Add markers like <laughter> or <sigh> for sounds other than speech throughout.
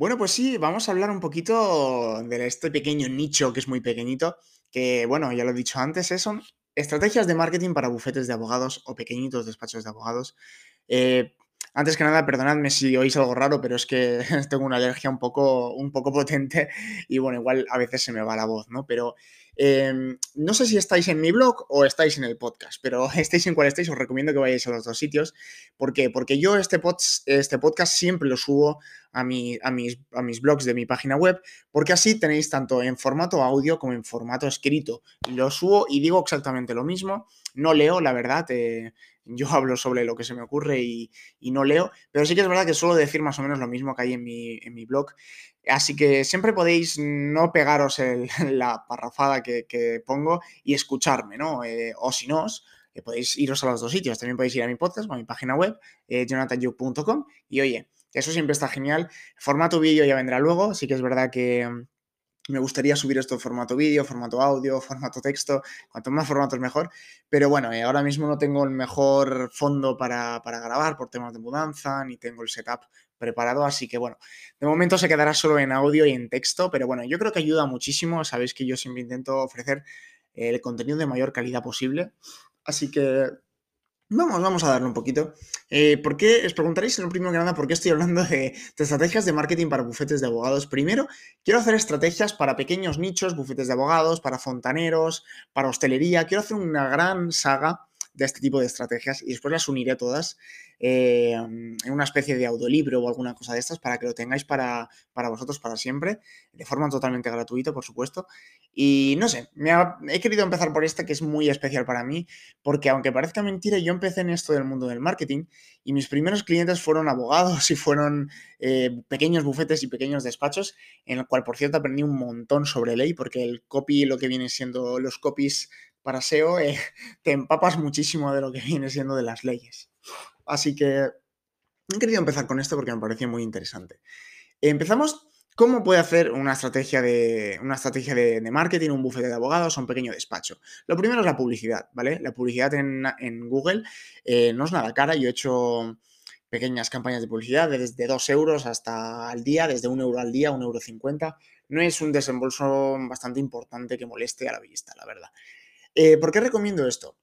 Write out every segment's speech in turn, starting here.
Bueno, pues sí, vamos a hablar un poquito de este pequeño nicho que es muy pequeñito, que bueno, ya lo he dicho antes, son estrategias de marketing para bufetes de abogados o pequeñitos despachos de abogados. Eh, antes que nada, perdonadme si oís algo raro, pero es que <laughs> tengo una alergia un poco, un poco potente y bueno, igual a veces se me va la voz, ¿no? Pero Em, no sé si estáis en mi blog o estáis en el podcast, pero <laughs> estéis en cual estéis, os recomiendo que vayáis a los dos sitios. ¿Por qué? Porque yo este, este podcast siempre lo subo a, mi, a, mis, a mis blogs de mi página web, porque así tenéis tanto en formato audio como en formato escrito. Lo subo y digo exactamente lo mismo. No leo, la verdad, eh, yo hablo sobre lo que se me ocurre y, no leo, pero sí que es verdad que suelo decir más o menos lo mismo que hay en mi, blog. Así que siempre podéis no pegaros <laughs> la parrafada que, pongo y escucharme, ¿no? Eh, o si no, eh, podéis iros a los dos sitios. También podéis ir a mi podcast o a mi página web, eh, y oye, eso siempre está genial. Formato vídeo ya vendrá luego. Sí que es verdad que me gustaría subir esto en formato vídeo, formato audio, <laughs> formato texto, cuanto más formatos mejor. Pero bueno, eh, ahora mismo no tengo el mejor fondo para, para, grabar por temas de mudanza, ni tengo el setup preparado, así que bueno, de momento se quedará solo en audio y en texto, pero bueno, yo creo que ayuda muchísimo, sabéis que yo siempre intento ofrecer el contenido de mayor calidad posible, así que Vamos, vamos a darle un poquito. Eh, ¿Por qué? Os preguntaréis en lo primero que nada por qué estoy hablando de, estrategias de marketing para bufetes de abogados. Primero, quiero hacer estrategias para pequeños nichos, bufetes de abogados, para fontaneros, para hostelería. Quiero hacer una gran saga de este tipo de estrategias y después las uniré todas eh, en una especie de audiolibro o alguna cosa de estas para que lo tengáis para, vosotros para siempre, de forma totalmente gratuita, por supuesto. Y no sé, me he querido empezar por este que es muy especial para mí, porque aunque parezca mentira, yo empecé en esto del mundo del marketing y mis primeros clientes fueron abogados y fueron eh, pequeños bufetes y pequeños despachos, en el cual, por cierto, aprendí un montón sobre ley, porque el copy, lo que viene siendo los copies para SEO, eh, <laughs> te empapas muchísimo de lo que viene siendo de las leyes. Así que he querido empezar con esto porque me pareció muy interesante. Empezamos. ¿Cómo puede hacer una estrategia de, una estrategia de, marketing, un bufete de abogados o un pequeño despacho? Lo primero es la publicidad, ¿vale? La publicidad en, Google eh, no es nada cara. Yo he hecho pequeñas campañas de publicidad desde 2 euros hasta al día, desde 1 euro al día, 1,50 euro. 50. No es un desembolso bastante importante que moleste a la vista, la verdad. Eh, ¿Por qué recomiendo esto?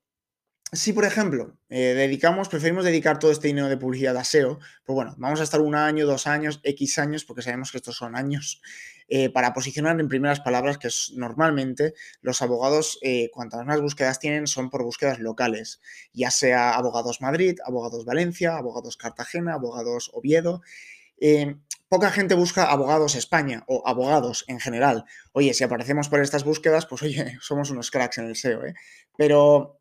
Si, por ejemplo, eh, dedicamos, preferimos dedicar todo este dinero de publicidad a SEO, pues bueno, vamos a estar un año, dos años, X años, porque sabemos que estos son años, eh, para posicionar en primeras palabras, que es, normalmente los abogados, cuantas más búsquedas tienen, son por búsquedas locales, ya sea abogados Madrid, abogados Valencia, abogados Cartagena, abogados Oviedo. Poca gente busca abogados España o abogados en general. Oye, si aparecemos por estas búsquedas, pues <laughs> oye, somos unos cracks en el SEO, ¿eh? Pero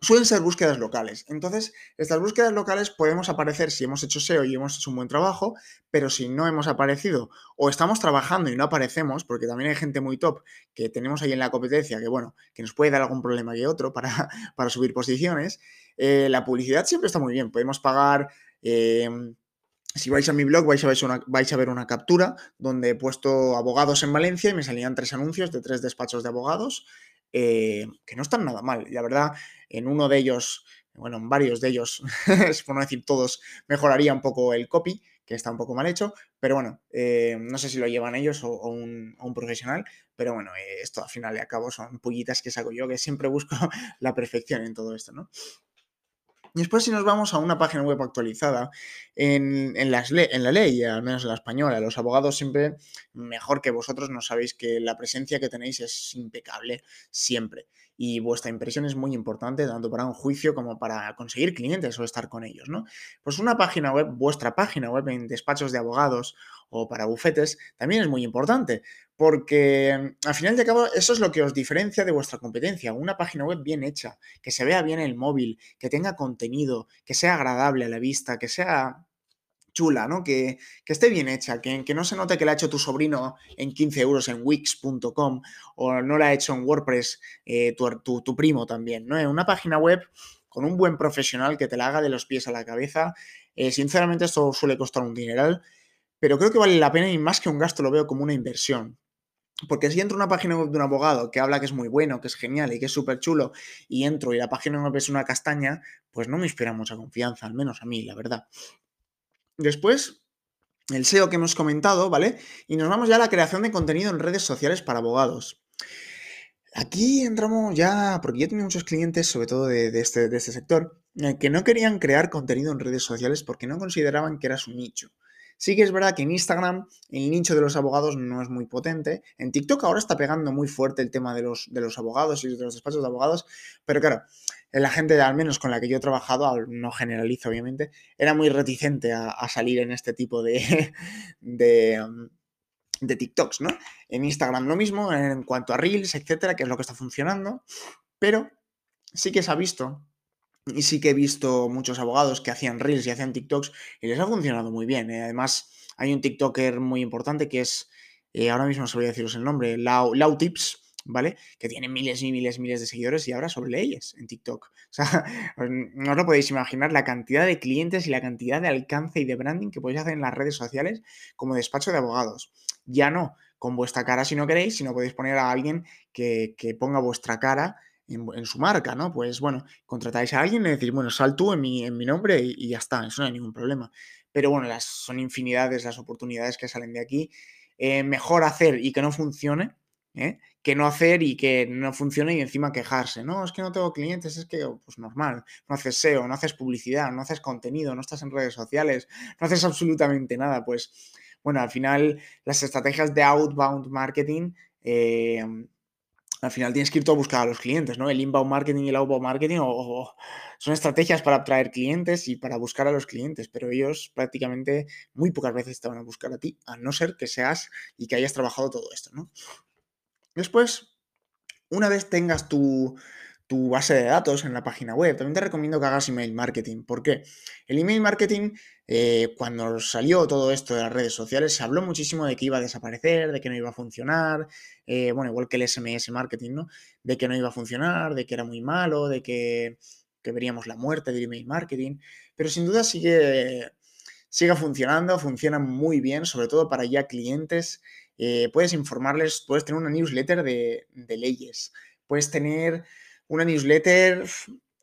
suelen ser búsquedas locales. Entonces, estas búsquedas locales podemos aparecer si hemos hecho SEO y hemos hecho un buen trabajo, pero si no hemos aparecido o estamos trabajando y no aparecemos, porque también hay gente muy top que tenemos ahí en la competencia que, bueno, que nos puede dar algún problema que otro para, <laughs> para subir posiciones, eh, la publicidad siempre está muy bien. Podemos pagar... Eh, si vais a mi blog vais a, ver una, captura donde he puesto abogados en Valencia y me salían tres anuncios de tres despachos de abogados eh, que no están nada mal. La verdad, en uno de ellos, bueno, en varios de ellos, <laughs> por no decir todos, mejoraría un poco el copy, que está un poco mal hecho, pero bueno, eh, no sé si lo llevan ellos o, un, profesional, pero bueno, esto al final y al cabo son pullitas que saco yo, que siempre busco <laughs> la perfección en todo esto, ¿no? Y después si nos vamos a una página web actualizada, en, en, en la ley, al menos en la española, los abogados siempre, mejor que vosotros, no sabéis que la presencia que tenéis es impecable siempre. Y vuestra impresión es muy importante, tanto para un juicio como para conseguir clientes o estar con ellos, ¿no? Pues una página web, vuestra página web en despachos de abogados o para bufetes, también es muy importante, porque mm, al final de cabo eso es lo que os diferencia de vuestra competencia, una página web bien hecha, que se vea bien el móvil, que tenga contenido, que sea agradable a la vista, que sea chula, ¿no? Que, esté bien hecha, que, que, no se note que la ha hecho tu sobrino en 15 euros en wix.com o no la ha hecho en WordPress eh, tu, primo también, ¿no? Una página web con un buen profesional que te la haga de los pies a la cabeza. Eh, sinceramente, esto suele costar un dineral, pero creo que vale la pena y más que un gasto lo veo como una inversión. Porque si entro a una página web de un abogado que habla que es muy bueno, que es genial y que es súper chulo, y entro y la página web es una castaña, pues no me inspira mucha confianza, al menos a mí, la verdad. Después, el SEO que hemos comentado, ¿vale? Y nos vamos ya a la creación de contenido en redes sociales para abogados. Aquí entramos ya, porque yo tenía muchos clientes, sobre todo de, este, de este sector, eh, que no querían crear contenido en redes sociales porque no consideraban que era su nicho. Sí que es verdad que en Instagram el nicho de los abogados no es muy potente. En TikTok ahora está pegando muy fuerte el tema de los, de los abogados y de los despachos de abogados, pero claro, la gente, al menos con la que yo he trabajado, no generalizo obviamente, era muy reticente a, salir en este tipo de, <laughs> de, um, de TikToks, ¿no? En Instagram lo mismo, en cuanto a Reels, etcétera, que es lo que está funcionando, pero sí que se ha visto y sí que he visto muchos abogados que hacían reels y hacían TikToks y les ha funcionado muy bien. ¿eh? Además, hay un TikToker muy importante que es, eh, ahora mismo no sabría deciros el nombre, Lau, Lau Tips, ¿vale? Que tiene miles y miles y miles de seguidores y ahora sobre leyes en TikTok. <laughs> O sea, no os lo podéis imaginar la cantidad de clientes y la cantidad de alcance y de branding que podéis hacer en las redes sociales como despacho de abogados. Ya no con vuestra cara si no queréis, sino podéis poner a alguien que, que ponga vuestra cara en, su marca, ¿no? Pues bueno, contratáis a alguien y decís, bueno, sal tú en mi, en mi nombre y, ya está, eso no hay ningún problema. Pero bueno, las, son infinidades las oportunidades que salen de aquí. Eh, mejor hacer y que no funcione, ¿eh? Que no hacer y que no funcione y encima quejarse. No, es que no tengo clientes, es que, pues normal, no haces SEO, no haces publicidad, no haces contenido, no estás en redes sociales, no haces absolutamente nada. Pues bueno, al final las estrategias de outbound marketing eh, al final tienes que ir todo a buscar a los clientes, ¿no? El inbound marketing y el outbound marketing son estrategias para atraer clientes y para buscar a los clientes, pero ellos prácticamente muy pocas veces te van a buscar a ti, a no ser que seas y que hayas trabajado todo esto, ¿no? Después, una vez tengas tu, base de datos en la página web. También te recomiendo que hagas email marketing. ¿Por qué? El email marketing, eh, cuando salió todo esto de las redes sociales, se habló muchísimo de que iba a desaparecer, de que no iba a funcionar, eh, bueno, igual que el SMS marketing, ¿no? De que no iba a funcionar, de que era muy malo, de que, veríamos la muerte del email marketing, pero sin duda sigue, sigue funcionando, funciona muy bien, sobre todo para ya clientes. Eh, puedes informarles, puedes tener una newsletter de, de leyes, puedes tener una newsletter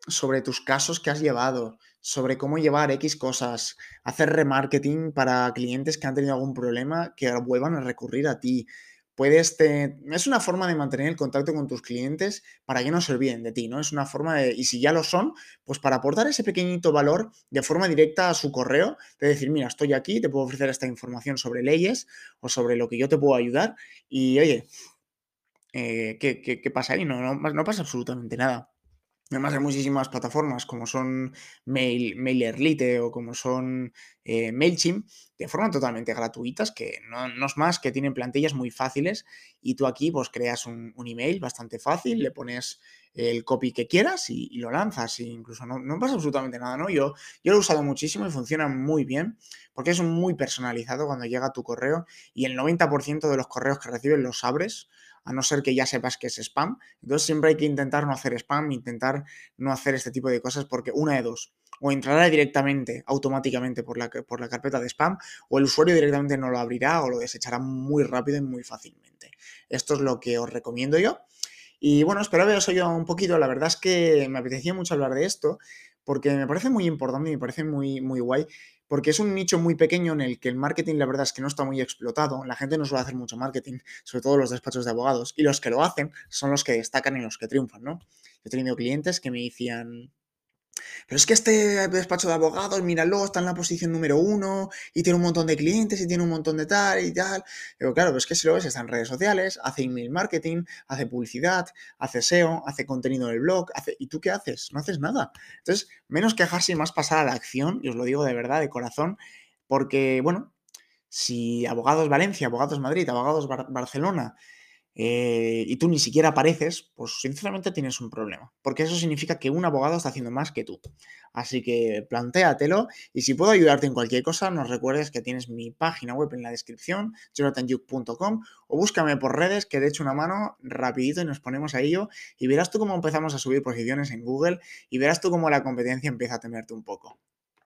sobre tus casos que has llevado, sobre cómo llevar X cosas, hacer remarketing para clientes que han tenido algún problema que vuelvan a recurrir a ti. Puedes te... Es una forma de mantener el contacto con tus clientes para que no se olviden de ti, ¿no? Es una forma de, y si ya lo son, pues para aportar ese pequeñito valor de forma directa a su correo, de decir, mira, estoy aquí, te puedo ofrecer esta información sobre leyes o sobre lo que yo te puedo ayudar y, oye, eh, ¿qué, pasa ahí? No, no, pasa absolutamente nada. Además hay muchísimas plataformas como son Mail, MailerLite o como son eh, MailChimp de forma totalmente gratuitas que no, es más que tienen plantillas muy fáciles y tú aquí pues creas un, email bastante fácil, le pones el copy que quieras y, lo lanzas e incluso no, no, pasa absolutamente nada, ¿no? Yo, yo lo he usado muchísimo y funciona muy bien porque es muy personalizado cuando llega tu correo y el 90% de los correos que recibes los abres a no ser que ya sepas que es spam. Entonces siempre hay que intentar no hacer spam, intentar no hacer este tipo de cosas porque una de dos, o entrará directamente, automáticamente por la, por la carpeta de spam, o el usuario directamente no lo abrirá o lo desechará muy rápido y muy fácilmente. Esto es lo que os recomiendo yo. Y bueno, espero haberos oído un poquito. La verdad es que me apetecía mucho hablar de esto porque me parece muy importante y me parece muy, muy guay porque es un nicho muy pequeño en el que el marketing la verdad es que no está muy explotado, la gente no suele hacer mucho marketing, sobre todo los despachos de abogados, y los que lo hacen son los que destacan y los que triunfan, ¿no? He tenido clientes que me decían, pero es que este despacho de abogados, míralo, está en la posición número uno y tiene un montón de clientes y tiene un montón de tal y tal. Pero claro, pues que si lo ves, está en redes sociales, hace email marketing, hace publicidad, hace SEO, hace contenido en el blog, hace... ¿y tú qué haces? No haces nada. Entonces, menos quejarse y más pasar a la acción, y os lo digo de verdad, de corazón, porque, bueno, si Abogados Valencia, Abogados Madrid, Abogados Barcelona eh, y tú ni siquiera apareces, pues sinceramente tienes un problema, porque eso significa que un abogado está haciendo más que tú. Así que plantéatelo y si puedo ayudarte en cualquier cosa, nos recuerdes que tienes mi página web en la descripción, jonathanjuk.com o búscame por redes que de hecho una mano rapidito y nos ponemos a ello y verás tú cómo empezamos a subir posiciones en Google y verás tú cómo la competencia empieza a temerte un poco.